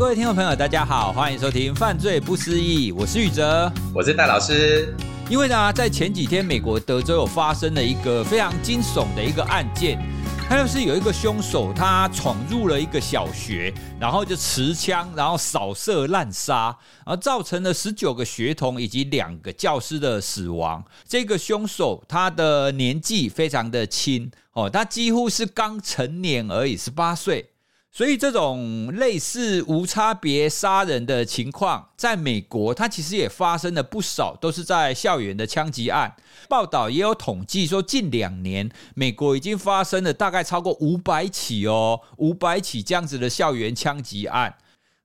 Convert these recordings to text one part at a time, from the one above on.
各位听众朋友，大家好，欢迎收听《犯罪不思议》，我是宇哲，我是戴老师。因为呢，在前几天，美国德州有发生了一个非常惊悚的一个案件，他就是有一个凶手，他闯入了一个小学，然后就持枪，然后扫射滥杀，而造成了十九个学童以及两个教师的死亡。这个凶手他的年纪非常的轻哦，他几乎是刚成年而已，十八岁。所以这种类似无差别杀人的情况，在美国，它其实也发生了不少，都是在校园的枪击案。报道也有统计说，近两年美国已经发生了大概超过五百起哦，五百起这样子的校园枪击案。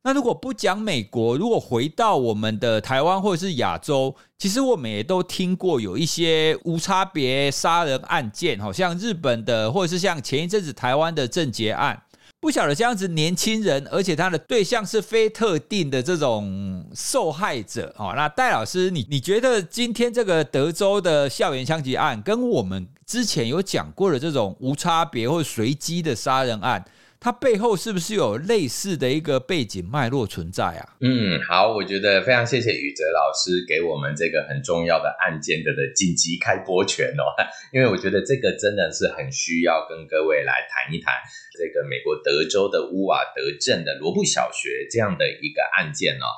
那如果不讲美国，如果回到我们的台湾或者是亚洲，其实我们也都听过有一些无差别杀人案件，好像日本的，或者是像前一阵子台湾的政捷案。不晓得这样子年轻人，而且他的对象是非特定的这种受害者哦。那戴老师，你你觉得今天这个德州的校园枪击案，跟我们之前有讲过的这种无差别或随机的杀人案，它背后是不是有类似的一个背景脉络存在啊？嗯，好，我觉得非常谢谢宇哲老师给我们这个很重要的案件的的紧急开播权哦，因为我觉得这个真的是很需要跟各位来谈一谈这个美国德州的乌瓦德镇的罗布小学这样的一个案件哦。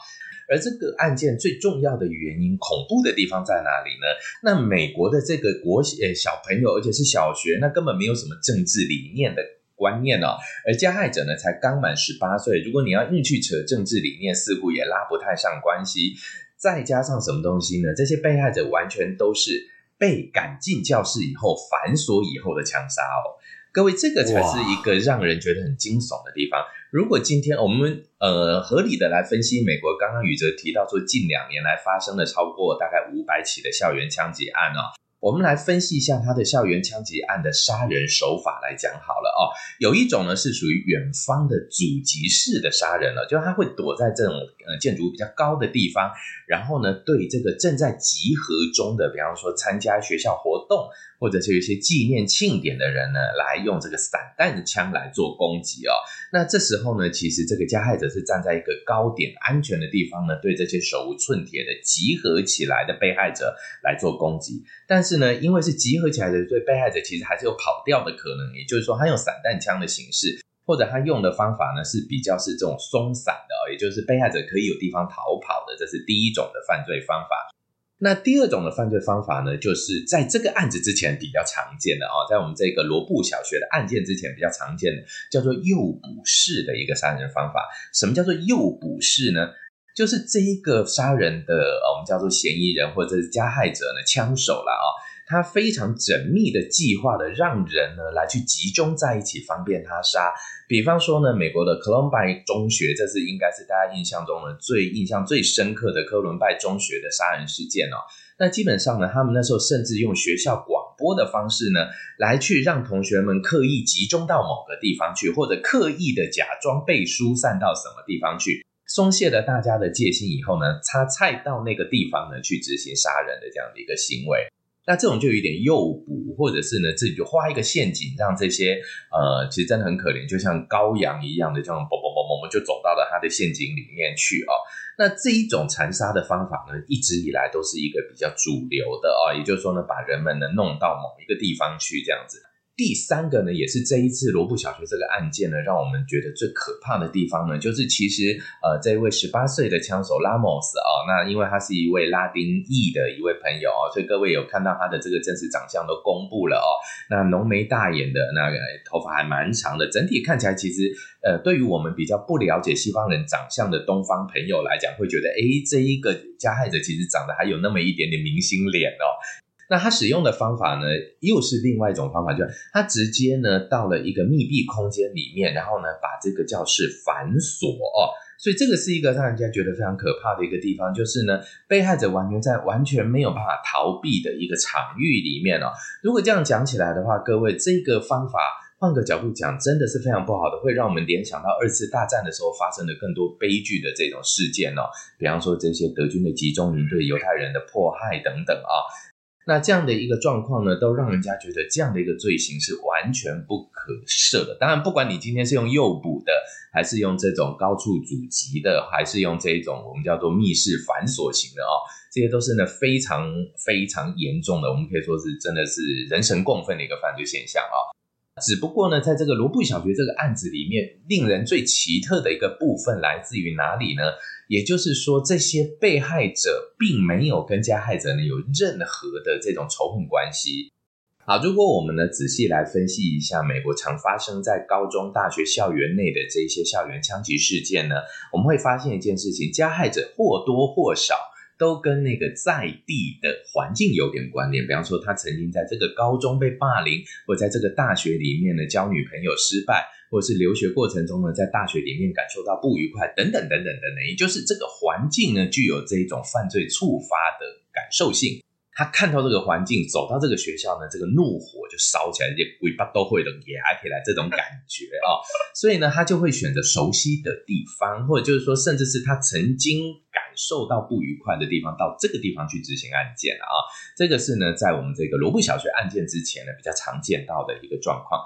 而这个案件最重要的原因，恐怖的地方在哪里呢？那美国的这个国呃小朋友，而且是小学，那根本没有什么政治理念的。观念哦，而加害者呢才刚满十八岁，如果你要硬去扯政治理念，似乎也拉不太上关系。再加上什么东西呢？这些被害者完全都是被赶进教室以后反锁以后的枪杀哦。各位，这个才是一个让人觉得很惊悚的地方。如果今天我们呃合理的来分析美国，刚刚宇哲提到说，近两年来发生了超过大概五百起的校园枪击案哦。我们来分析一下他的校园枪击案的杀人手法来讲好了哦。有一种呢是属于远方的阻击式的杀人了，就是他会躲在这种呃建筑物比较高的地方，然后呢对这个正在集合中的，比方说参加学校活动。或者是有一些纪念庆典的人呢，来用这个散弹的枪来做攻击哦。那这时候呢，其实这个加害者是站在一个高点、安全的地方呢，对这些手无寸铁的集合起来的被害者来做攻击。但是呢，因为是集合起来的，所以被害者其实还是有跑掉的可能。也就是说，他用散弹枪的形式，或者他用的方法呢，是比较是这种松散的哦，也就是被害者可以有地方逃跑的。这是第一种的犯罪方法。那第二种的犯罪方法呢，就是在这个案子之前比较常见的哦，在我们这个罗布小学的案件之前比较常见的，叫做诱捕式的一个杀人方法。什么叫做诱捕式呢？就是这一个杀人的，我们叫做嫌疑人或者是加害者呢，枪手了啊。他非常缜密的计划的，让人呢来去集中在一起，方便他杀。比方说呢，美国的科伦拜中学，这是应该是大家印象中呢最印象最深刻的科伦拜中学的杀人事件哦。那基本上呢，他们那时候甚至用学校广播的方式呢，来去让同学们刻意集中到某个地方去，或者刻意的假装被疏散到什么地方去，松懈了大家的戒心以后呢，他再到那个地方呢去执行杀人的这样的一个行为。那这种就有点诱捕，或者是呢自己就画一个陷阱，让这些呃其实真的很可怜，就像羔羊一样的这种嘣嘣嘣嘣就走到了他的陷阱里面去哦。那这一种残杀的方法呢，一直以来都是一个比较主流的哦，也就是说呢，把人们呢弄到某一个地方去这样子。第三个呢，也是这一次罗布小学这个案件呢，让我们觉得最可怕的地方呢，就是其实呃，这位十八岁的枪手拉莫斯啊，那因为他是一位拉丁裔的一位朋友啊，所以各位有看到他的这个真实长相都公布了哦。那浓眉大眼的那个头发还蛮长的，整体看起来其实呃，对于我们比较不了解西方人长相的东方朋友来讲，会觉得诶，这一个加害者其实长得还有那么一点点明星脸哦。那他使用的方法呢，又是另外一种方法，就是他直接呢到了一个密闭空间里面，然后呢把这个教室反锁哦，所以这个是一个让人家觉得非常可怕的一个地方，就是呢被害者完全在完全没有办法逃避的一个场域里面哦。如果这样讲起来的话，各位这个方法换个角度讲，真的是非常不好的，会让我们联想到二次大战的时候发生的更多悲剧的这种事件哦，比方说这些德军的集中营对犹太人的迫害等等啊。那这样的一个状况呢，都让人家觉得这样的一个罪行是完全不可赦的。当然，不管你今天是用诱捕的，还是用这种高处阻击的，还是用这种我们叫做密室反锁型的哦，这些都是呢非常非常严重的，我们可以说是真的是人神共愤的一个犯罪现象啊。只不过呢，在这个罗布小学这个案子里面，令人最奇特的一个部分来自于哪里呢？也就是说，这些被害者并没有跟加害者呢有任何的这种仇恨关系。好，如果我们呢仔细来分析一下美国常发生在高中、大学校园内的这些校园枪击事件呢，我们会发现一件事情：加害者或多或少。都跟那个在地的环境有点关联，比方说他曾经在这个高中被霸凌，或者在这个大学里面呢交女朋友失败，或者是留学过程中呢在大学里面感受到不愉快，等等等等等等，也就是这个环境呢具有这一种犯罪触发的感受性。他看到这个环境，走到这个学校呢，这个怒火就烧起来，这些尾巴都会的也还可以来这种感觉啊、所以呢，他就会选择熟悉的地方，或者就是说，甚至是他曾经感受到不愉快的地方，到这个地方去执行案件啊、这个是呢，在我们这个罗布小学案件之前呢，比较常见到的一个状况。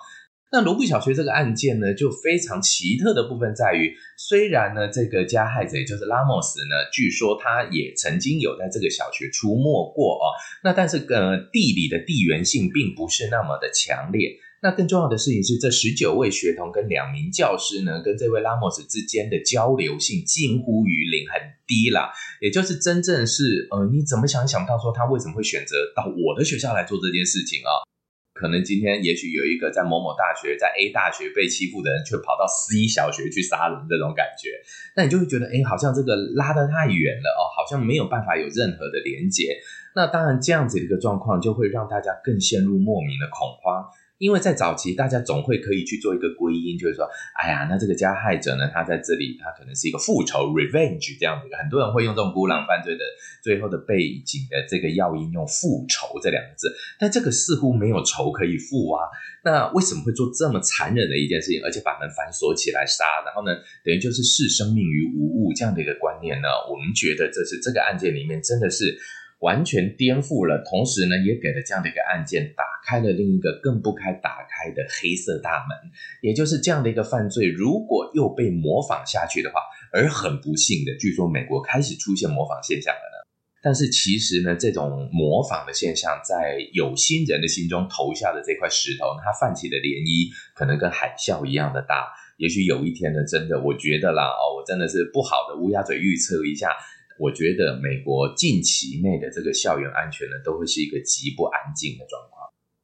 那罗布小学这个案件呢，就非常奇特的部分在于，虽然呢，这个加害者也就是拉莫斯呢，据说他也曾经有在这个小学出没过哦，那但是呃，地理的地缘性并不是那么的强烈。那更重要的事情是，这十九位学童跟两名教师呢，跟这位拉莫斯之间的交流性近乎于零，很低啦。也就是真正是呃，你怎么想想到说他为什么会选择到我的学校来做这件事情啊？可能今天也许有一个在某某大学，在 A 大学被欺负的人，却跑到 C 小学去杀人这种感觉，那你就会觉得，哎，好像这个拉得太远了哦，好像没有办法有任何的连结。那当然，这样子的一个状况，就会让大家更陷入莫名的恐慌。因为在早期，大家总会可以去做一个归因，就是说，哎呀，那这个加害者呢，他在这里，他可能是一个复仇 （revenge） 这样子。很多人会用这种孤狼犯罪的最后的背景的这个要因用“复仇”这两个字，但这个似乎没有仇可以复啊。那为什么会做这么残忍的一件事情，而且把门反锁起来杀？然后呢，等于就是视生命于无物这样的一个观念呢？我们觉得这是这个案件里面真的是。完全颠覆了，同时呢，也给了这样的一个案件打开了另一个更不该打开的黑色大门。也就是这样的一个犯罪，如果又被模仿下去的话，而很不幸的，据说美国开始出现模仿现象了呢。但是其实呢，这种模仿的现象在有心人的心中投下的这块石头，它泛起的涟漪可能跟海啸一样的大。也许有一天呢，真的，我觉得啦，哦，我真的是不好的乌鸦嘴预测一下。我觉得美国近期内的这个校园安全呢，都会是一个极不安静的状况。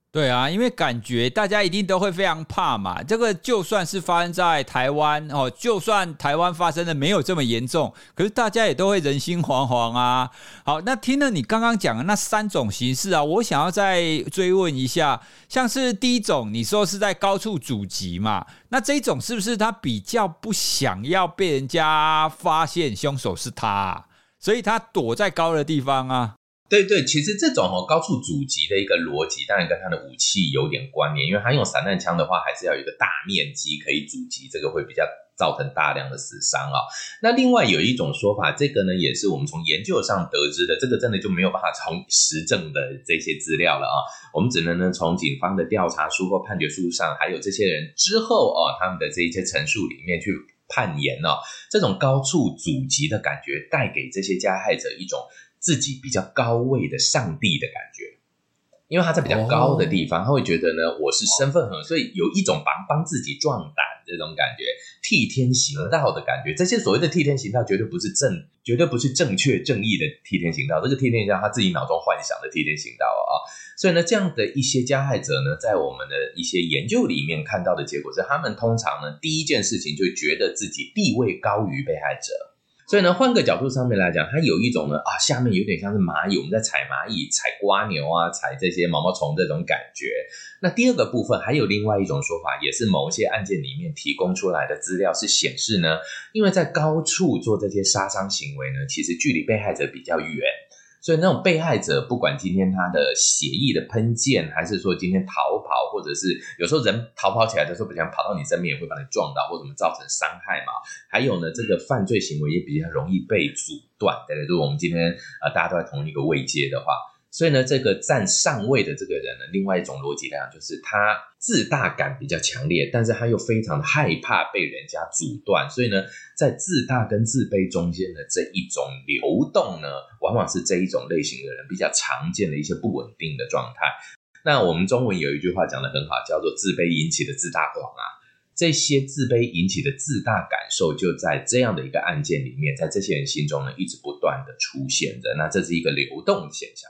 对啊，因为感觉大家一定都会非常怕嘛。这个就算是发生在台湾哦，就算台湾发生的没有这么严重，可是大家也都会人心惶惶啊。好，那听了你刚刚讲的那三种形式啊，我想要再追问一下，像是第一种，你说是在高处阻击嘛？那这一种是不是他比较不想要被人家发现凶手是他啊？所以他躲在高的地方啊，对对，其实这种哦高处阻击的一个逻辑，当然跟他的武器有点关联，因为他用散弹枪的话，还是要有一个大面积可以阻击，这个会比较造成大量的死伤啊。那另外有一种说法，这个呢也是我们从研究上得知的，这个真的就没有办法从实证的这些资料了啊，我们只能呢从警方的调查书或判决书上，还有这些人之后哦他们的这一些陈述里面去。判言哦，这种高处阻击的感觉，带给这些加害者一种自己比较高位的上帝的感觉，因为他在比较高的地方，他会觉得呢，我是身份很，所以有一种帮帮自己壮胆这种感觉，替天行道的感觉。这些所谓的替天行道，绝对不是正，绝对不是正确正义的替天行道，这个替天行道他自己脑中幻想的替天行道啊。所以呢，这样的一些加害者呢，在我们的一些研究里面看到的结果是，他们通常呢，第一件事情就觉得自己地位高于被害者。所以呢，换个角度上面来讲，他有一种呢，啊，下面有点像是蚂蚁，我们在踩蚂蚁、踩蜗牛啊、踩这些毛毛虫这种感觉。那第二个部分还有另外一种说法，也是某一些案件里面提供出来的资料是显示呢，因为在高处做这些杀伤行为呢，其实距离被害者比较远。所以那种被害者，不管今天他的血液的喷溅，还是说今天逃跑，或者是有时候人逃跑起来的时候，不想跑到你身边，也会把你撞到，或怎么造成伤害嘛。还有呢，这个犯罪行为也比较容易被阻断，对不对？如果我们今天啊、大家都在同一个位阶的话。所以呢，这个占上位的这个人呢，另外一种逻辑来讲，就是他自大感比较强烈，但是他又非常的害怕被人家阻断，所以呢，在自大跟自卑中间的这一种流动呢，往往是这一种类型的人比较常见的一些不稳定的状态。那我们中文有一句话讲得很好，叫做“自卑引起的自大狂”啊。这些自卑引起的自大感受，就在这样的一个案件里面，在这些人心中呢，一直不断的出现着。那这是一个流动现象。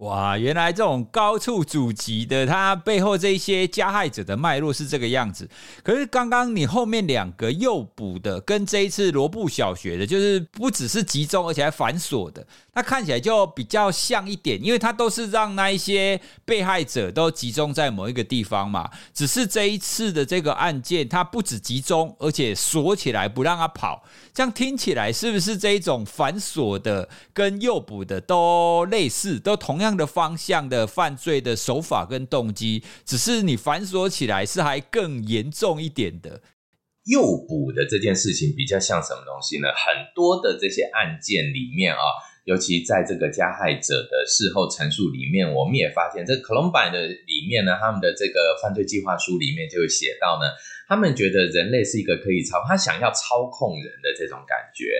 哇，原来这种高处阻击的，它背后这一些加害者的脉络是这个样子。可是刚刚你后面两个诱捕的，跟这一次罗布小学的，就是不只是集中，而且还反锁的，它看起来就比较像一点，因为它都是让那一些被害者都集中在某一个地方嘛。只是这一次的这个案件，它不止集中，而且锁起来不让他跑。这样听起来是不是这一种反锁的跟诱捕的都类似，都同样？这样的方向的犯罪的手法跟动机，只是你反锁起来是还更严重一点的。诱捕的这件事情比较像什么东西呢？很多的这些案件里面啊，尤其在这个加害者的事后陈述里面，我们也发现，这 Columbine 的里面呢，他们的这个犯罪计划书里面就会写到呢，他们觉得人类是一个可以操，他想要操控人的这种感觉。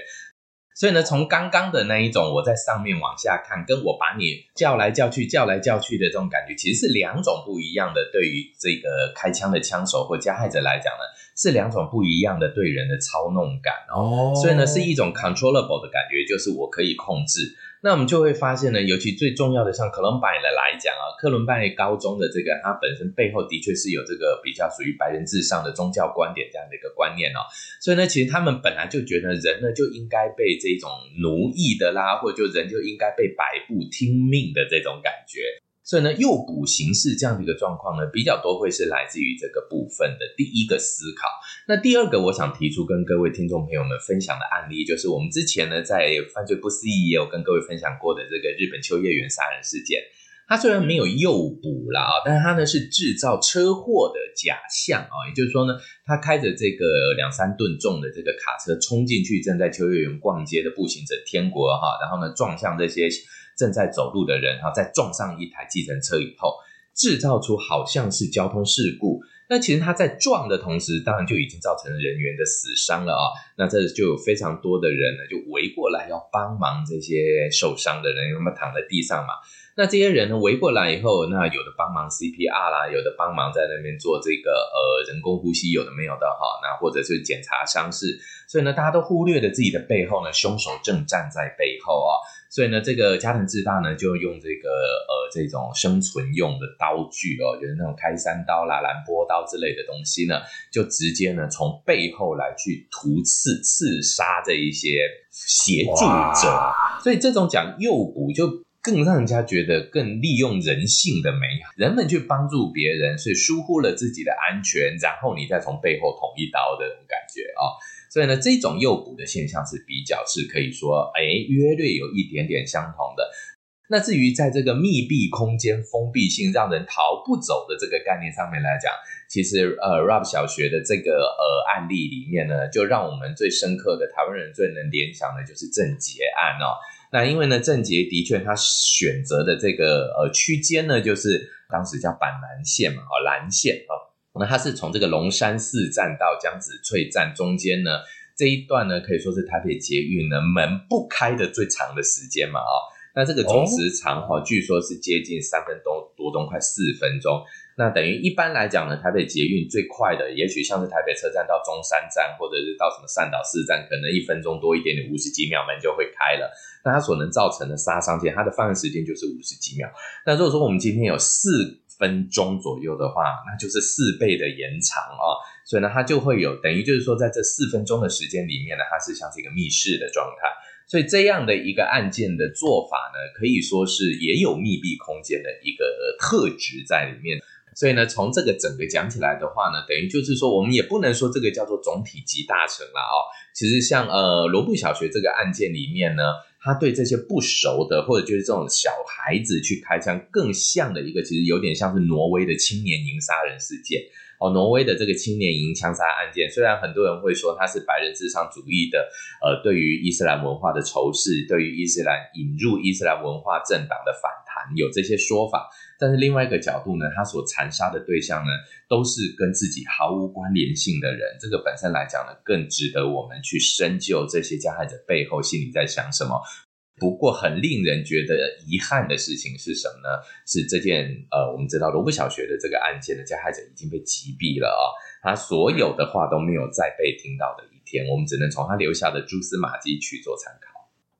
所以呢，从刚刚的那一种我在上面往下看，跟我把你叫来叫去、叫来叫去的这种感觉，其实是两种不一样的。对于这个开枪的枪手或加害者来讲呢，是两种不一样的对人的操弄感哦。所以呢，是一种 controllable 的感觉，就是我可以控制。那我们就会发现呢，尤其最重要的，像克伦拜的来讲啊，克伦拜高中的这个，它本身背后的确是有这个比较属于白人至上的宗教观点这样的一个观念哦。所以呢，其实他们本来就觉得人呢就应该被这种奴役的啦，或者就人就应该被摆布听命的这种感觉。所以呢，诱捕形式这样的一个状况呢，比较多会是来自于这个部分的第一个思考。那第二个，我想提出跟各位听众朋友们分享的案例，就是我们之前呢在犯罪不思议也有跟各位分享过的这个日本秋叶原杀人事件。它虽然没有诱捕啦啊，但是它呢是制造车祸的假象啊，也就是说呢，他开着这个两三吨重的这个卡车冲进去正在秋叶原逛街的步行者天国哈，然后呢撞向这些。正在走路的人哈，再撞上一台计程车以后，制造出好像是交通事故。那其实他在撞的同时，当然就已经造成人员的死伤了啊。那这就有非常多的人呢，就围过来要帮忙这些受伤的人，他们躺在地上嘛。那这些人呢围过来以后，那有的帮忙 CPR 啦，有的帮忙在那边做这个呃人工呼吸，有的没有的哈。那或者是检查伤势，所以呢，大家都忽略了自己的背后呢，凶手正站在背后啊。所以呢，这个加藤智大呢，就用这个呃这种生存用的刀具哦，就是那种开山刀啦、兰波刀之类的东西呢，就直接呢从背后来去屠刺刺杀这一些协助者。所以这种讲诱捕，就更让人家觉得更利用人性的美好，人们去帮助别人，所以疏忽了自己的安全，然后你再从背后捅一刀的感觉啊。哦所以呢，这种诱捕的现象是比较是可以说，哎，约略有一点点相同的。那至于在这个密闭空间、封闭性、让人逃不走的这个概念上面来讲，其实呃，Rob 小学的这个呃案例里面呢，就让我们最深刻的台湾人最能联想的就是郑捷案哦。那因为呢，郑捷的确他选择的这个呃区间呢，就是当时叫板南线嘛，哦，蓝线哦。那它是从这个龙山寺站到江子翠站中间呢，这一段呢，可以说是台北捷运呢门不开的最长的时间嘛，哦，那这个总时长哈，据说是接近三分多多钟，快四分钟。那等于一般来讲呢，台北捷运最快的，也许像是台北车站到中山站，或者是到什么善导寺站，可能一分钟多一点点，五十几秒门就会开了。那它所能造成的杀伤，其实它的犯案时间就是五十几秒。那如果说我们今天有四分钟左右的话，那就是四倍的延长啊，所以呢，它就会有等于就是说，在这四分钟的时间里面呢，它是像是一个密室的状态，所以这样的一个案件的做法呢，可以说是也有密闭空间的一个特质在里面。所以呢，从这个整个讲起来的话呢，等于就是说，我们也不能说这个叫做总体集大成了哦。其实像呃罗布小学这个案件里面呢。他对这些不熟的，或者就是这种小孩子去开枪，更像的一个，其实有点像是挪威的青年营杀人事件哦。挪威的这个青年营枪杀案件，虽然很多人会说它是白人至上主义的，呃，对于伊斯兰文化的仇视，对于伊斯兰引入伊斯兰文化政党的反弹有这些说法。但是另外一个角度呢，他所残杀的对象呢，都是跟自己毫无关联性的人。这个本身来讲呢，更值得我们去深究这些加害者背后心里在想什么。不过，很令人觉得遗憾的事情是什么呢？是这件呃，我们知道罗布小学的这个案件的加害者已经被击毙了啊、他所有的话都没有再被听到的一天，我们只能从他留下的蛛丝马迹去做参考。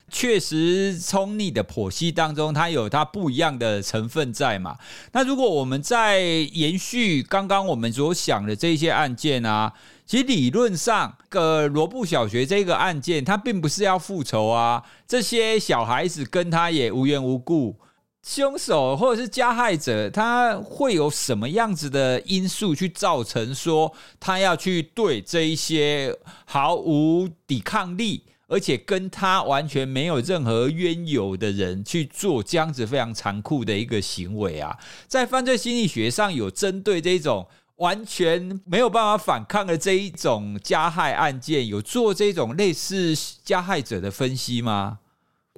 确实，从你的剖析当中，它有它不一样的成分在嘛。那如果我们再延续刚刚我们所想的这些案件啊，其实理论上，个罗布小学这个案件，它并不是要复仇啊。这些小孩子跟他也无缘无故，凶手或者是加害者，他会有什么样子的因素去造成说他要去对这一些毫无抵抗力？而且跟他完全没有任何冤由的人去做这样子非常残酷的一个行为啊，在犯罪心理学上有针对这种完全没有办法反抗的这一种加害案件，有做这种类似加害者的分析吗？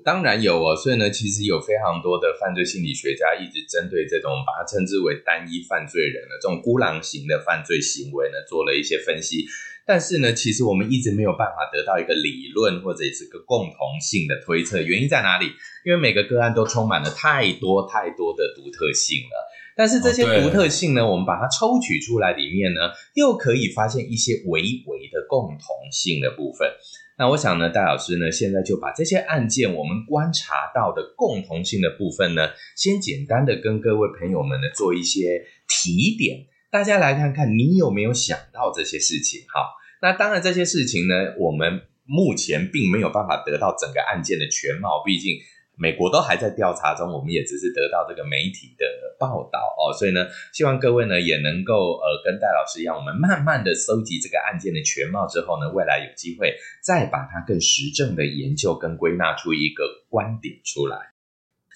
当然有哦，所以呢，其实有非常多的犯罪心理学家一直针对这种把它称之为单一犯罪人的这种孤狼型的犯罪行为呢，做了一些分析。但是呢，其实我们一直没有办法得到一个理论或者是个共同性的推测。原因在哪里？因为每个个案都充满了太多太多的独特性了。但是这些独特性呢，我们把它抽取出来，里面呢，又可以发现一些微微的共同性的部分。那我想呢，戴老师呢，现在就把这些案件我们观察到的共同性的部分呢，先简单的跟各位朋友们呢做一些提点，大家来看看你有没有想到这些事情。好。那当然，这些事情呢，我们目前并没有办法得到整个案件的全貌，毕竟美国都还在调查中，我们也只是得到这个媒体的报道哦。所以呢，希望各位呢也能够呃跟戴老师一样，我们慢慢的搜集这个案件的全貌之后呢，未来有机会再把它更实证的研究跟归纳出一个观点出来。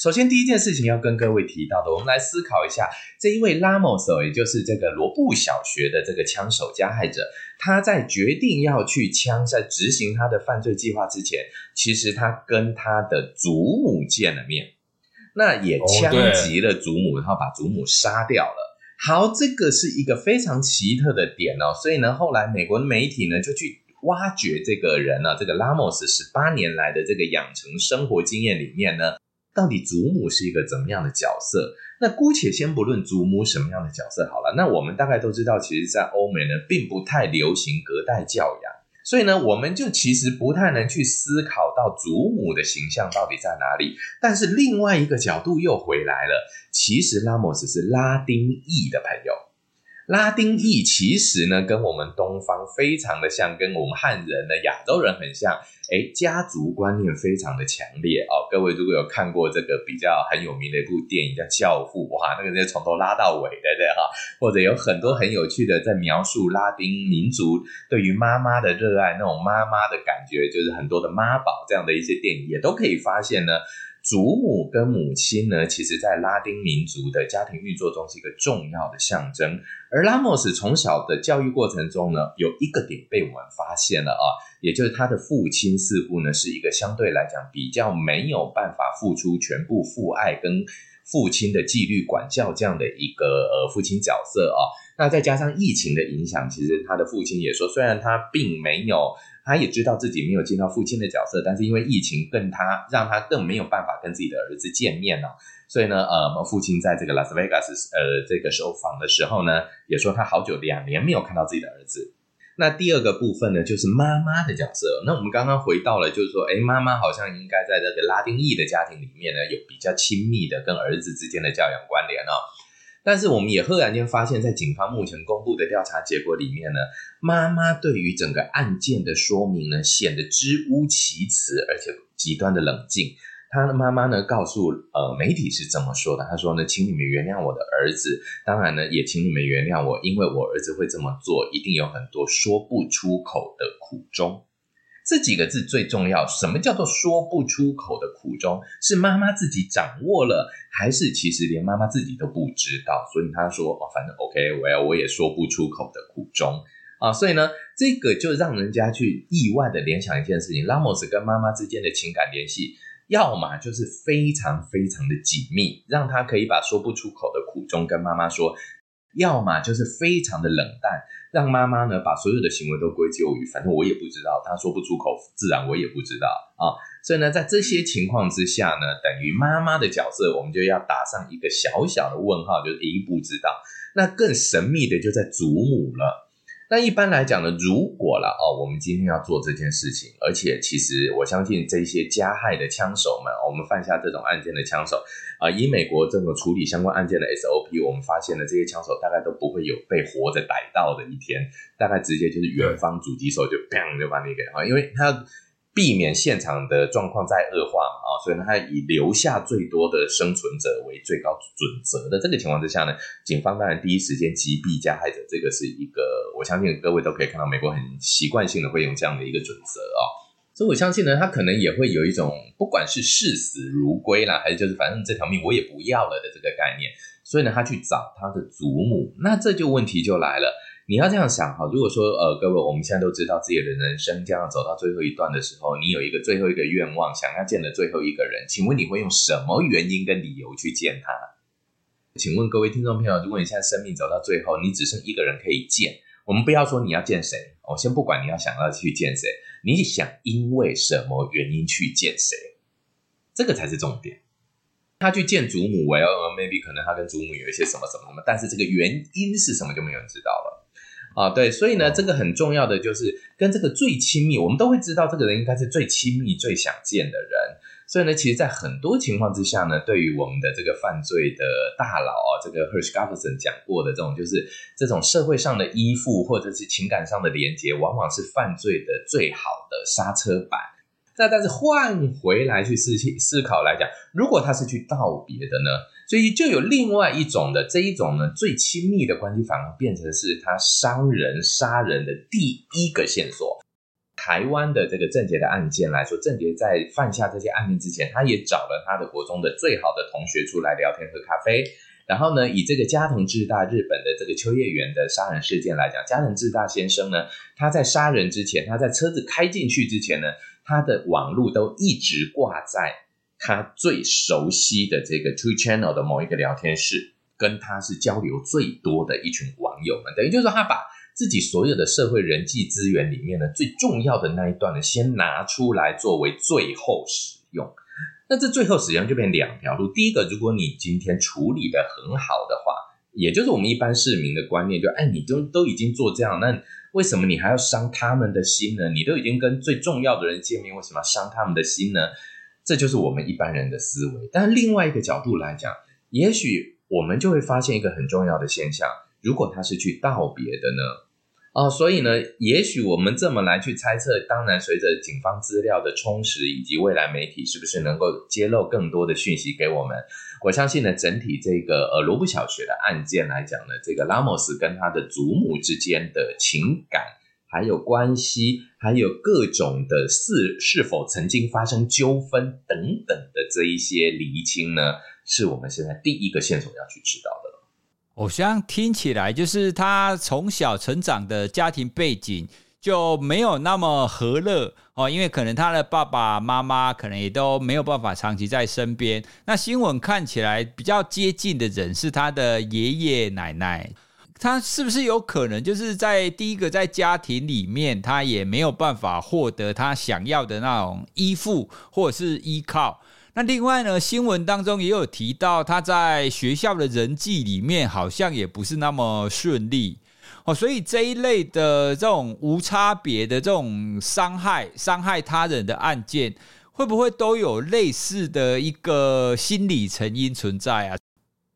首先，第一件事情要跟各位提到的，我们来思考一下，这一位拉莫斯，也就是这个罗布小学的这个枪手加害者，他在决定要去枪在执行他的犯罪计划之前，其实他跟他的祖母见了面，那也枪击了祖母，然后把祖母杀掉了。好，这个是一个非常奇特的点哦，所以呢，后来美国的媒体呢就去挖掘这个人呢，这个拉莫斯十八年来的这个养成生活经验里面呢。到底祖母是一个怎么样的角色？那姑且先不论祖母什么样的角色好了。那我们大概都知道，其实，在欧美呢，并不太流行隔代教养，所以呢，我们就其实不太能去思考到祖母的形象到底在哪里。但是另外一个角度又回来了，其实拉莫斯是拉丁裔的朋友。拉丁裔其实呢，跟我们东方非常的像，跟我们汉人的亚洲人很像。哎，家族观念非常的强烈哦。各位如果有看过这个比较很有名的一部电影叫《教父》，哇，那个是从头拉到尾的，对哈。或者有很多很有趣的在描述拉丁民族对于妈妈的热爱，那种妈妈的感觉，就是很多的妈宝这样的一些电影，也都可以发现呢。祖母跟母亲呢，其实在拉丁民族的家庭运作中是一个重要的象征。而拉莫斯从小的教育过程中呢，有一个点被我们发现了啊，也就是他的父亲似乎呢是一个相对来讲比较没有办法付出全部父爱跟父亲的纪律管教这样的一个呃父亲角色啊。那再加上疫情的影响，其实他的父亲也说，虽然他并没有。他也知道自己没有尽到父亲的角色，但是因为疫情，更他让他更没有办法跟自己的儿子见面了。所以呢，呃，父亲在这个拉斯维加斯呃这个受访的时候呢，也说他好久两年没有看到自己的儿子。那第二个部分呢，就是妈妈的角色。那我们刚刚回到了，就是说，哎，妈妈好像应该在这个拉丁裔的家庭里面呢，有比较亲密的跟儿子之间的教养关联哦。但是我们也赫然间发现，在警方目前公布的调查结果里面呢，妈妈对于整个案件的说明呢，显得支吾其词，而且极端的冷静。他的妈妈呢，告诉呃媒体是这么说的：他说呢，请你们原谅我的儿子，当然呢，也请你们原谅我，因为我儿子会这么做，一定有很多说不出口的苦衷。这几个字最重要。什么叫做说不出口的苦衷？是妈妈自己掌握了，还是其实连妈妈自己都不知道？所以他说：“哦，反正 OK，我要我也说不出口的苦衷啊。”所以呢，这个就让人家去意外的联想一件事情：拉莫斯跟妈妈之间的情感联系，要么就是非常非常的紧密，让他可以把说不出口的苦衷跟妈妈说；要么就是非常的冷淡，让妈妈呢把所有的行为都归咎于，反正我也不知道，他说不出口，自然我也不知道啊。所以呢，在这些情况之下呢，等于妈妈的角色，我们就要打上一个小小的问号，就是一不知道。那更神秘的就在祖母了。那一般来讲呢，如果了哦，我们今天要做这件事情，而且其实我相信这些加害的枪手们，我们犯下这种案件的枪手啊，以美国这种处理相关案件的 SOP，我们发现了这些枪手大概都不会有被活着逮到的一天，大概直接就是远方狙击手就砰就把你给啊，因为他。避免现场的状况再恶化嘛，啊，所以呢，他以留下最多的生存者为最高准则的这个情况之下呢，警方当然第一时间击毙加害者，这个是一个我相信各位都可以看到，美国很习惯性的会用这样的一个准则啊，所以我相信呢，他可能也会有一种不管是视死如归啦，还是就是反正这条命我也不要了的这个概念，所以呢，他去找他的祖母，那这就问题就来了。你要这样想哈，如果说呃，各位我们现在都知道自己的人生将要走到最后一段的时候，你有一个最后一个愿望，想要见的最后一个人，请问你会用什么原因跟理由去见他？请问各位听众朋友，如果你现在生命走到最后，你只剩一个人可以见，我们不要说你要见谁，我先不管你要想要去见谁，你想因为什么原因去见谁，这个才是重点。他去见祖母，well maybe 可能他跟祖母有一些什么什么什么，但是这个原因是什么就没有人知道了。啊，对，所以呢，这个很重要的就是跟这个最亲密，我们都会知道这个人应该是最亲密、最想见的人。所以呢，其实，在很多情况之下呢，对于我们的这个犯罪的大佬啊，这个 Hersh Gafferson 讲过的这种，就是这种社会上的依附或者是情感上的连接，往往是犯罪的最好的刹车板。再但是换回来去思思考来讲，如果他是去道别的呢？所以就有另外一种的这一种呢，最亲密的关系，反而变成是他伤人杀人的第一个线索。台湾的这个郑捷的案件来说，郑捷在犯下这些案件之前，他也找了他的国中的最好的同学出来聊天喝咖啡。然后呢，以这个加藤智大日本的这个秋叶原的杀人事件来讲，加藤智大先生呢，他在杀人之前，他在车子开进去之前呢，他的网路都一直挂在。他最熟悉的这个 two Channel 的某一个聊天室，跟他是交流最多的一群网友们，等于就是，他把自己所有的社会人际资源里面呢，最重要的那一段呢，先拿出来作为最后使用。那这最后使用就变两条路。第一个，如果你今天处理得很好的话，也就是我们一般市民的观念，就哎，你都都已经做这样，那为什么你还要伤他们的心呢？你都已经跟最重要的人见面，为什么要伤他们的心呢？这就是我们一般人的思维，但另外一个角度来讲，也许我们就会发现一个很重要的现象：如果他是去道别的呢？哦，所以呢，也许我们这么来去猜测，当然随着警方资料的充实，以及未来媒体是不是能够揭露更多的讯息给我们，我相信呢，整体这个呃罗布小学的案件来讲呢，这个拉莫斯跟他的祖母之间的情感。还有关系，还有各种的是是否曾经发生纠纷等等的这一些厘清呢，是我们现在第一个线索要去知道的。我像听起来就是他从小成长的家庭背景就没有那么和乐哦，因为可能他的爸爸妈妈可能也都没有办法长期在身边。那新闻看起来比较接近的人是他的爷爷奶奶。他是不是有可能就是在第一个在家庭里面，他也没有办法获得他想要的那种依附或者是依靠？那另外呢，新闻当中也有提到他在学校的人际里面好像也不是那么顺利哦，所以这一类的这种无差别的这种伤害、伤害他人的案件，会不会都有类似的一个心理成因存在啊？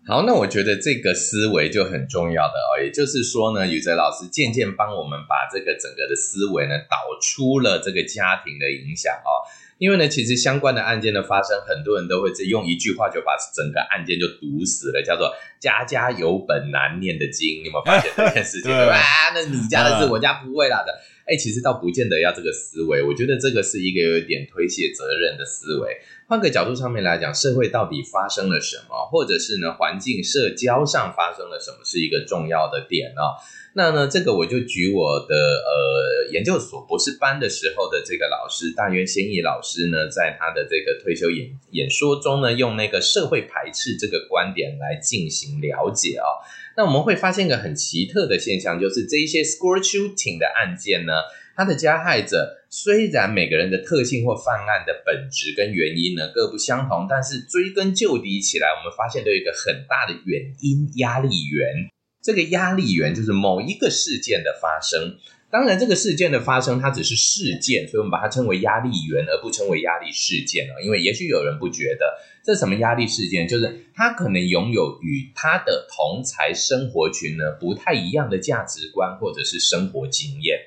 好，那我觉得这个思维就很重要的哦，也就是说呢，宇哲老师渐渐帮我们把这个整个的思维呢导出了这个家庭的影响哦。因为呢，其实相关的案件的发生，很多人都会只用一句话就把整个案件就堵死了，叫做“家家有本难念的经”。你有没有发现这件事情？对吧？那你家的事，我家不会啦的。哎，其实倒不见得要这个思维，我觉得这个是一个有点推卸责任的思维。换个角度上面来讲，社会到底发生了什么，或者是呢，环境社交上发生了什么，是一个重要的点哦。那呢，这个我就举我的呃研究所博士班的时候的这个老师大渊先义老师呢，在他的这个退休演演说中呢，用那个社会排斥这个观点来进行了解哦。那我们会发现一个很奇特的现象，就是这一些 school shooting 的案件呢。他的加害者虽然每个人的特性或犯案的本质跟原因呢各不相同，但是追根究底起来，我们发现都有一个很大的原因压力源。这个压力源就是某一个事件的发生。当然，这个事件的发生它只是事件，所以我们把它称为压力源，而不称为压力事件哦。因为也许有人不觉得这什么压力事件，就是他可能拥有与他的同才生活群呢不太一样的价值观或者是生活经验。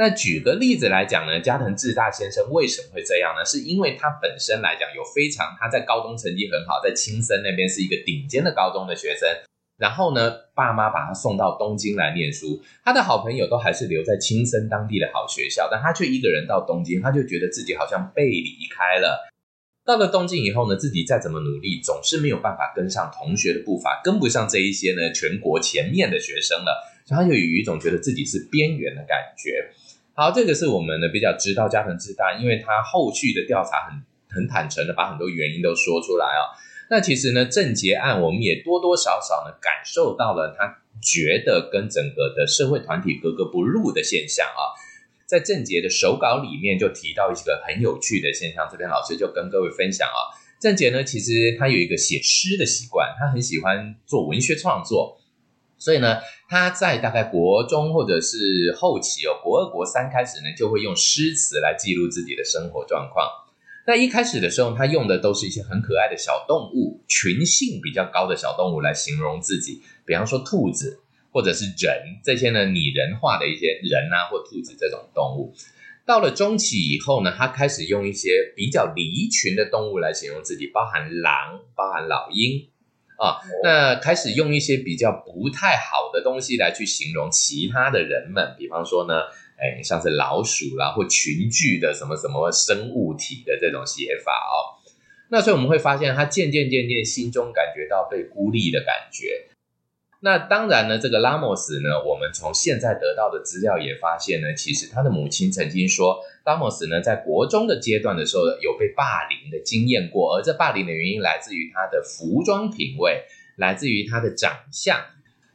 那举个例子来讲呢，加藤智大先生为什么会这样呢？是因为他本身来讲有非常他在高中成绩很好，在青森那边是一个顶尖的高中的学生。然后呢，爸妈把他送到东京来念书，他的好朋友都还是留在青森当地的好学校，但他却一个人到东京，他就觉得自己好像被离开了。到了东京以后呢，自己再怎么努力，总是没有办法跟上同学的步伐，跟不上这一些呢全国前面的学生了，所以他就有一种觉得自己是边缘的感觉。好，这个是我们呢比较知道加藤智大，因为他后续的调查很很坦诚的把很多原因都说出来啊、哦。那其实呢，郑捷案我们也多多少少呢感受到了他觉得跟整个的社会团体格格不入的现象啊。在郑捷的手稿里面就提到一个很有趣的现象，这边老师就跟各位分享啊。郑捷呢，其实他有一个写诗的习惯，他很喜欢做文学创作。所以呢，他在大概国中或者是后期哦，国二、国三开始呢，就会用诗词来记录自己的生活状况。那一开始的时候，他用的都是一些很可爱的小动物，群性比较高的小动物来形容自己，比方说兔子或者是人这些呢拟人化的一些人啊或兔子这种动物。到了中期以后呢，他开始用一些比较离群的动物来形容自己，包含狼，包含老鹰。啊，那开始用一些比较不太好的东西来去形容其他的人们，比方说呢，哎，像是老鼠啦，或群聚的什么什么生物体的这种写法哦。那所以我们会发现，他渐渐渐渐心中感觉到被孤立的感觉。那当然呢，这个拉莫斯呢，我们从现在得到的资料也发现呢，其实他的母亲曾经说，拉莫斯呢在国中的阶段的时候有被霸凌的经验过，而这霸凌的原因来自于他的服装品味，来自于他的长相，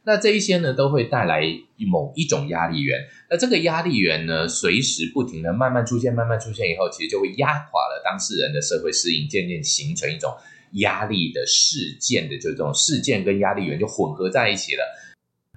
那这一些呢都会带来某一种压力源，那这个压力源呢随时不停的慢慢出现，慢慢出现以后，其实就会压垮了当事人的社会适应，渐渐形成一种。压力的事件的就这种事件跟压力源就混合在一起了。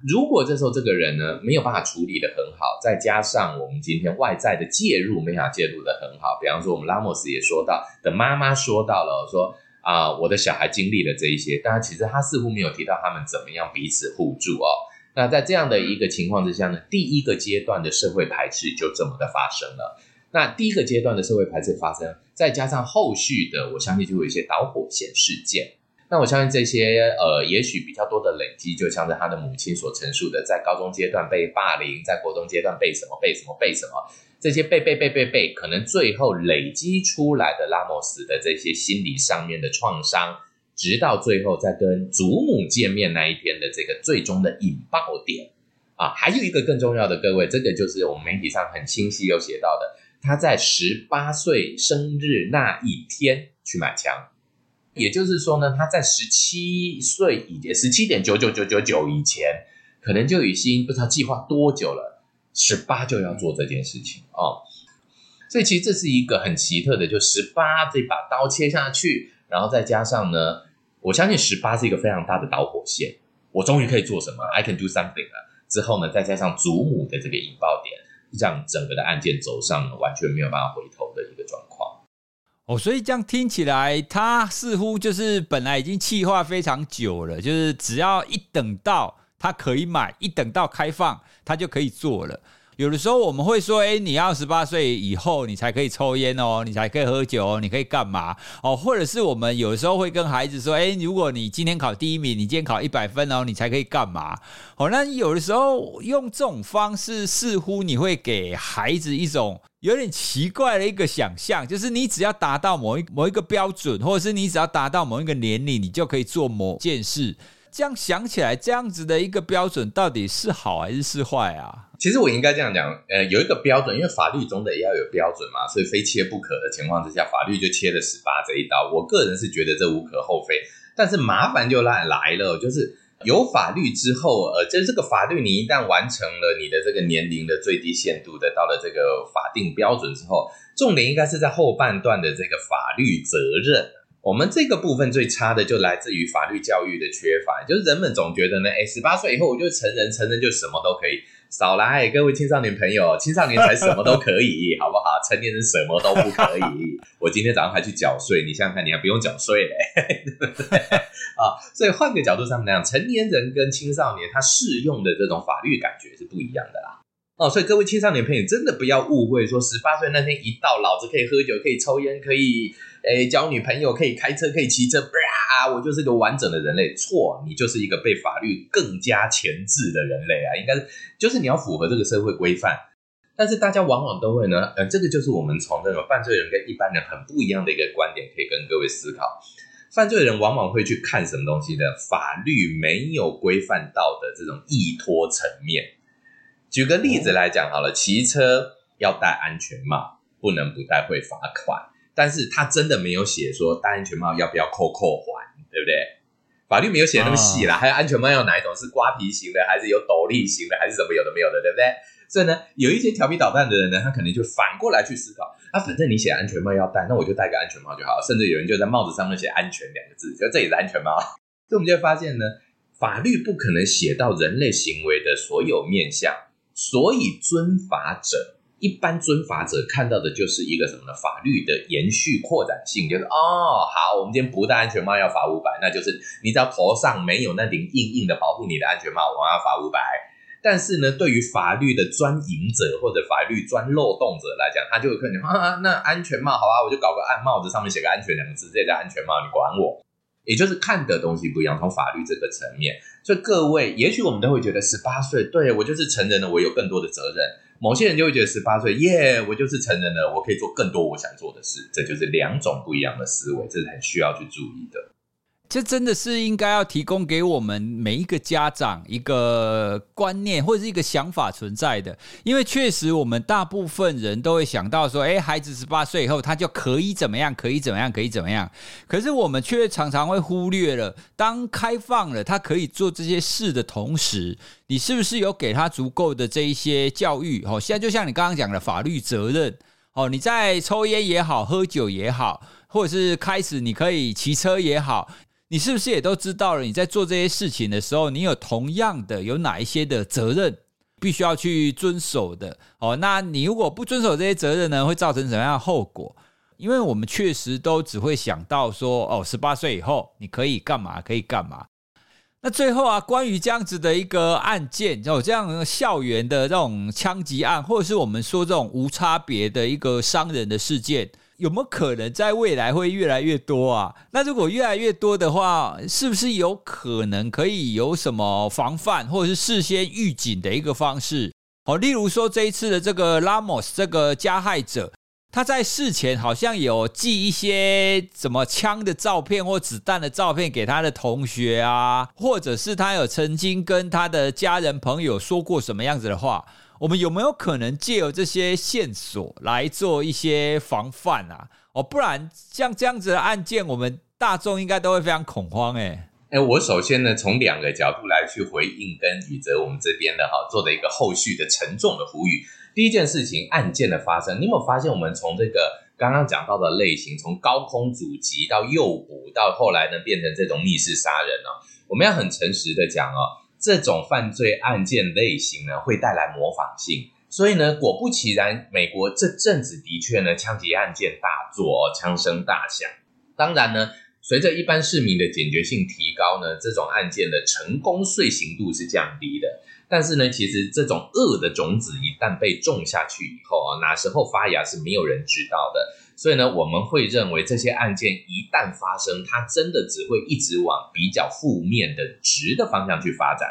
如果这时候这个人呢没有办法处理得很好，再加上我们今天外在的介入没法介入得很好，比方说我们拉莫斯也说到的妈妈说到了说啊、我的小孩经历了这一些，但其实他似乎没有提到他们怎么样彼此互助哦。那在这样的一个情况之下呢，第一个阶段的社会排斥就这么的发生了。那第一个阶段的社会排斥发生，再加上后续的，我相信就会有一些导火线事件。那我相信这些呃，也许比较多的累积，就像是他的母亲所陈述的，在高中阶段被霸凌，在国中阶段被什么被什么被什么，这些被被被被被，可能最后累积出来的拉莫斯的这些心理上面的创伤，直到最后在跟祖母见面那一天的这个最终的引爆点啊，还有一个更重要的，各位，这个就是我们媒体上很清晰有写到的。他在十八岁生日那一天去买枪，也就是说呢，他在十七岁以前，十七点九九九九九以前，可能就已经不知道计划多久了，十八就要做这件事情哦。所以其实这是一个很奇特的，就十八这把刀切下去，然后再加上呢，我相信十八是一个非常大的导火线，我终于可以做什么，I can do something 了。之后呢，再加上祖母的这个引爆点。让整个的案件走上完全没有办法回头的一个状况。哦，所以这样听起来，他似乎就是本来已经气化非常久了，就是只要一等到他可以买，一等到开放，他就可以做了。有的时候我们会说，诶，你要十八岁以后你才可以抽烟哦，你才可以喝酒哦，你可以干嘛哦？或者是我们有的时候会跟孩子说，诶，如果你今天考第一名，你今天考一百分哦，你才可以干嘛？哦，那有的时候用这种方式，似乎你会给孩子一种有点奇怪的一个想象，就是你只要达到某一某一个标准，或者是你只要达到某一个年龄，你就可以做某件事。这样想起来，这样子的一个标准到底是好还是是坏啊？其实我应该这样讲，呃，有一个标准，因为法律总得要有标准嘛，所以非切不可的情况之下，法律就切了十八这一刀。我个人是觉得这无可厚非，但是麻烦就来来了，就是。有法律之后，呃，就是这个法律，你一旦完成了你的这个年龄的最低限度的，到了这个法定标准之后，重点应该是在后半段的这个法律责任。我们这个部分最差的就来自于法律教育的缺乏，就是人们总觉得呢，哎，十八岁以后我就成人，成人就什么都可以。少来，各位青少年朋友，青少年才什么都可以，好不好？成年人什么都不可以。我今天早上还去缴税，你想想看，你还不用缴税嘞，对不对？啊，所以换个角度上来讲，成年人跟青少年他适用的这种法律感觉是不一样的啦。哦，所以各位青少年朋友真的不要误会，说十八岁那天一到，老子可以喝酒，可以抽烟，可以。诶，交女朋友可以开车，可以骑车，啊，我就是个完整的人类。错，你就是一个被法律更加钳制的人类啊！应该是，就是你要符合这个社会规范。但是大家往往都会呢，呃，这个就是我们从这种犯罪人跟一般人很不一样的一个观点，可以跟各位思考。犯罪人往往会去看什么东西呢？法律没有规范到的这种依托层面。举个例子来讲好了，骑车要戴安全帽，不能不戴会罚款。但是他真的没有写说戴安全帽要不要扣扣环，对不对？法律没有写那么细啦。哦、还有安全帽要哪一种？是瓜皮型的，还是有斗笠型的，还是什么有的没有的，对不对？所以呢，有一些调皮捣蛋的人呢，他可能就反过来去思考：啊，反正你写安全帽要戴，那我就戴个安全帽就好。甚至有人就在帽子上面写“安全”两个字，就这也是安全帽。所以我们就会发现呢，法律不可能写到人类行为的所有面向，所以遵法者。一般遵法者看到的就是一个什么呢？法律的延续扩展性，就是哦，好，我们今天不戴安全帽要罚五百，那就是你只要头上没有那顶硬硬的保护你的安全帽，我要罚五百。但是呢，对于法律的钻营者或者法律钻漏洞者来讲，他就会可能啊，那安全帽好啊，我就搞个暗帽子上面写个安全两个字，这叫安全帽，你管我？也就是看的东西不一样，从法律这个层面，所以各位，也许我们都会觉得十八岁，对，我就是成人了，我有更多的责任。某些人就会觉得十八岁，耶，我就是成人了，我可以做更多我想做的事。这就是两种不一样的思维，这是很需要去注意的。这真的是应该要提供给我们每一个家长一个观念或者是一个想法存在的，因为确实我们大部分人都会想到说，诶，孩子十八岁以后他就可以怎么样，可以怎么样，可以怎么样。可是我们却常常会忽略了，当开放了他可以做这些事的同时，你是不是有给他足够的这一些教育？哦，现在就像你刚刚讲的法律责任，哦，你在抽烟也好，喝酒也好，或者是开始你可以骑车也好。你是不是也都知道了？你在做这些事情的时候，你有同样的有哪一些的责任必须要去遵守的？哦，那你如果不遵守这些责任呢，会造成什么样的后果？因为我们确实都只会想到说，哦，十八岁以后你可以干嘛？可以干嘛？那最后啊，关于这样子的一个案件，有这样校园的这种枪击案，或者是我们说这种无差别的一个伤人的事件。有没有可能在未来会越来越多啊？那如果越来越多的话，是不是有可能可以有什么防范或者是事先预警的一个方式？哦，例如说这一次的这个拉莫斯这个加害者，他在事前好像有寄一些什么枪的照片或子弹的照片给他的同学啊，或者是他有曾经跟他的家人朋友说过什么样子的话？我们有没有可能借由这些线索来做一些防范啊？哦，不然像这样子的案件，我们大众应该都会非常恐慌哎。哎，我首先呢，从两个角度来去回应跟宇哲我们这边的哈做的一个后续的沉重的呼吁。第一件事情，案件的发生，你有没有发现，我们从这个刚刚讲到的类型，从高空阻击到诱捕，到后来呢变成这种密室杀人呢？我们要很诚实的讲哦。这种犯罪案件类型呢，会带来模仿性，所以呢，果不其然，美国这阵子的确呢，枪击案件大作，哦枪声大响。当然呢，随着一般市民的警觉性提高呢，这种案件的成功遂行度是降低的。但是呢，其实这种恶的种子一旦被种下去以后啊，哪时候发芽是没有人知道的。所以呢，我们会认为这些案件一旦发生，它真的只会一直往比较负面的值的方向去发展。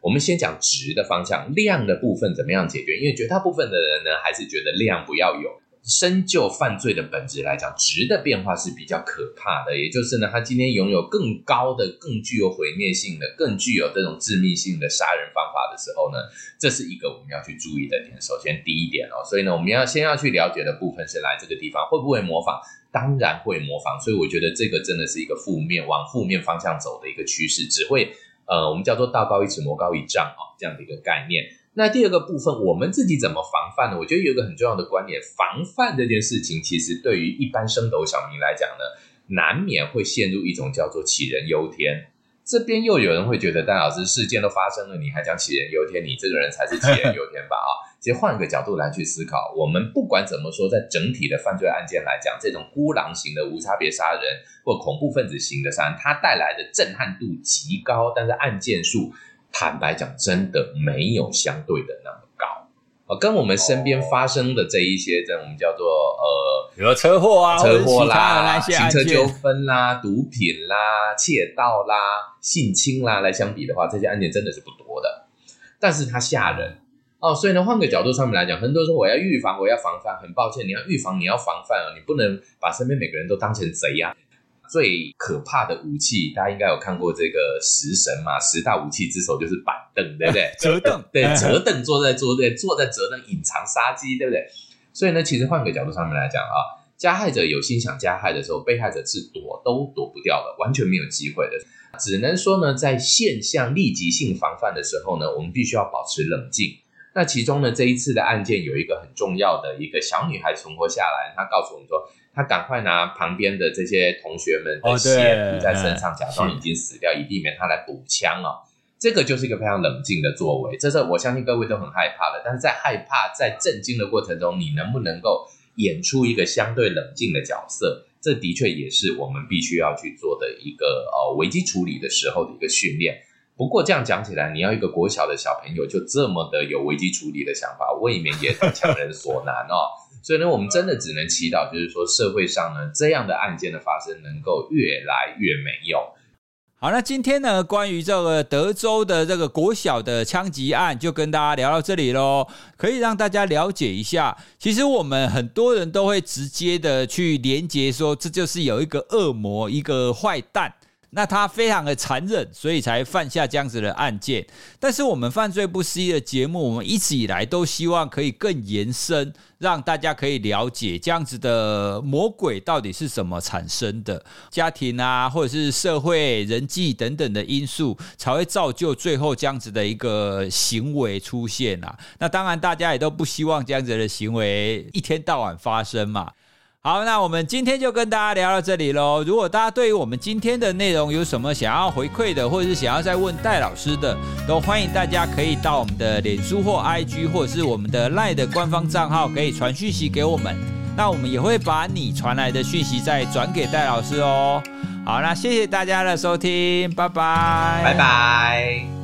我们先讲直的方向，量的部分怎么样解决？因为绝大部分的人呢，还是觉得量不要有。深究犯罪的本质来讲，值的变化是比较可怕的。也就是呢，他今天拥有更高的、更具有毁灭性的、更具有这种致命性的杀人方法的时候呢，这是一个我们要去注意的点。首先第一点哦，所以呢，我们要先要去了解的部分是来这个地方会不会模仿？当然会模仿。所以我觉得这个真的是一个负面往负面方向走的一个趋势，只会呃，我们叫做道高一尺，魔高一丈啊，这样的一个概念。那第二个部分，我们自己怎么防范呢？我觉得有一个很重要的观点，防范这件事情，其实对于一般升斗小民来讲呢，难免会陷入一种叫做杞人忧天。这边又有人会觉得，戴老师，事件都发生了，你还讲杞人忧天？你这个人才是杞人忧天吧？啊，其实换个角度来去思考，我们不管怎么说，在整体的犯罪案件来讲，这种孤狼型的无差别杀人或恐怖分子型的杀人，它带来的震撼度极高，但是案件数。坦白讲，真的没有相对的那么高啊，跟我们身边发生的这一些，这种叫做呃，比如车祸啊、车祸啦、行车纠纷啦、毒品啦、窃盗啦、性侵啦来相比的话，这些案件真的是不多的。但是它吓人哦，所以呢，换个角度上面来讲，很多人说我要预防，我要防范。很抱歉，你要预防，你要防范啊，你不能把身边每个人都当成贼呀。最可怕的武器，大家应该有看过这个食神嘛？十大武器之首就是板凳，对不对？折凳，对，折凳坐在桌对，坐在折凳隐藏杀机，对不对？所以呢，其实换个角度上面来讲啊，加害者有心想加害的时候，被害者是躲都躲不掉的，完全没有机会的。只能说呢，在现象立即性防范的时候呢，我们必须要保持冷静。那其中呢，这一次的案件有一个很重要的一个小女孩存活下来，她告诉我们说。他赶快拿旁边的这些同学们的血涂在身上，假装已经死掉，以避免他来补枪哦。这个就是一个非常冷静的作为，这是我相信各位都很害怕的。但是在害怕、在震惊的过程中，你能不能够演出一个相对冷静的角色？这的确也是我们必须要去做的一个呃危机处理的时候的一个训练。不过这样讲起来，你要一个国小的小朋友就这么的有危机处理的想法，未免也很强人所难哦。所以呢，我们真的只能祈祷，就是说社会上呢，这样的案件的发生能够越来越没有。好，那今天呢，关于这个德州的这个国小的枪击案，就跟大家聊到这里喽。可以让大家了解一下，其实我们很多人都会直接的去连结说，这就是有一个恶魔，一个坏蛋。那他非常的残忍，所以才犯下这样子的案件。但是我们犯罪不思议的节目，我们一直以来都希望可以更延伸，让大家可以了解这样子的魔鬼到底是怎么产生的，家庭啊，或者是社会、人际等等的因素，才会造就最后这样子的一个行为出现啊。那当然，大家也都不希望这样子的行为一天到晚发生嘛。好，那我们今天就跟大家聊到这里喽。如果大家对于我们今天的内容有什么想要回馈的，或者是想要再问戴老师的，都欢迎大家可以到我们的脸书或 IG，或者是我们的 LINE 的官方账号，可以传讯息给我们。那我们也会把你传来的讯息再转给戴老师哦。好，那谢谢大家的收听，拜拜，拜拜。